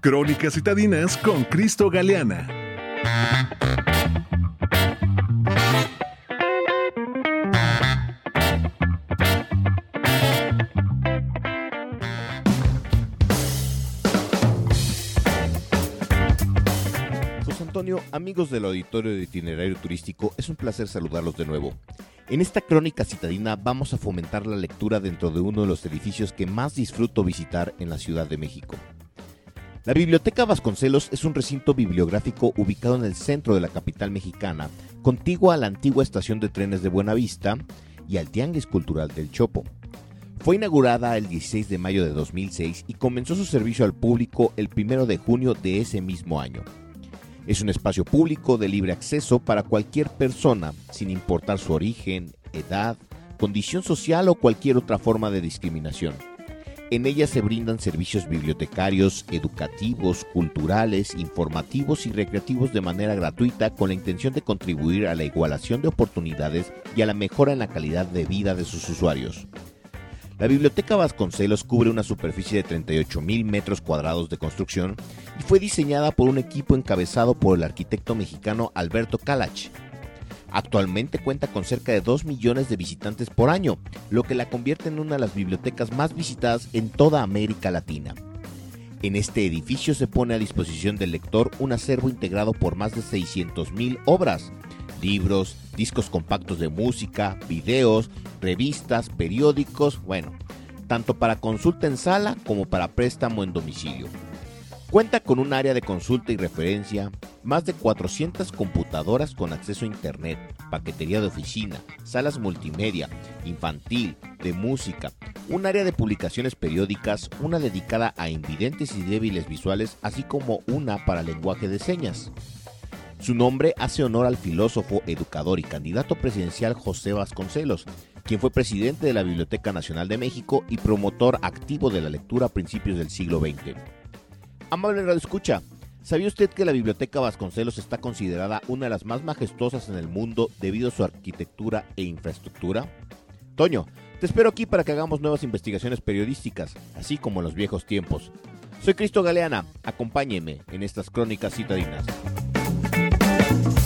Crónicas Citadinas con Cristo Galeana. José Antonio, amigos del auditorio de itinerario turístico, es un placer saludarlos de nuevo. En esta crónica citadina vamos a fomentar la lectura dentro de uno de los edificios que más disfruto visitar en la Ciudad de México. La Biblioteca Vasconcelos es un recinto bibliográfico ubicado en el centro de la capital mexicana, contigua a la antigua estación de trenes de Buenavista y al Tianguis Cultural del Chopo. Fue inaugurada el 16 de mayo de 2006 y comenzó su servicio al público el 1 de junio de ese mismo año. Es un espacio público de libre acceso para cualquier persona, sin importar su origen, edad, condición social o cualquier otra forma de discriminación. En ella se brindan servicios bibliotecarios, educativos, culturales, informativos y recreativos de manera gratuita con la intención de contribuir a la igualación de oportunidades y a la mejora en la calidad de vida de sus usuarios. La Biblioteca Vasconcelos cubre una superficie de 38 mil metros cuadrados de construcción y fue diseñada por un equipo encabezado por el arquitecto mexicano Alberto Calach. Actualmente cuenta con cerca de 2 millones de visitantes por año, lo que la convierte en una de las bibliotecas más visitadas en toda América Latina. En este edificio se pone a disposición del lector un acervo integrado por más de 600 mil obras, libros, discos compactos de música, videos, revistas, periódicos, bueno, tanto para consulta en sala como para préstamo en domicilio. Cuenta con un área de consulta y referencia, más de 400 computadoras con acceso a Internet, paquetería de oficina, salas multimedia, infantil, de música, un área de publicaciones periódicas, una dedicada a invidentes y débiles visuales, así como una para lenguaje de señas. Su nombre hace honor al filósofo, educador y candidato presidencial José Vasconcelos, quien fue presidente de la Biblioteca Nacional de México y promotor activo de la lectura a principios del siglo XX. Amable Radio Escucha, ¿sabía usted que la Biblioteca Vasconcelos está considerada una de las más majestuosas en el mundo debido a su arquitectura e infraestructura? Toño, te espero aquí para que hagamos nuevas investigaciones periodísticas, así como en los viejos tiempos. Soy Cristo Galeana, acompáñeme en estas crónicas citadinas. thank you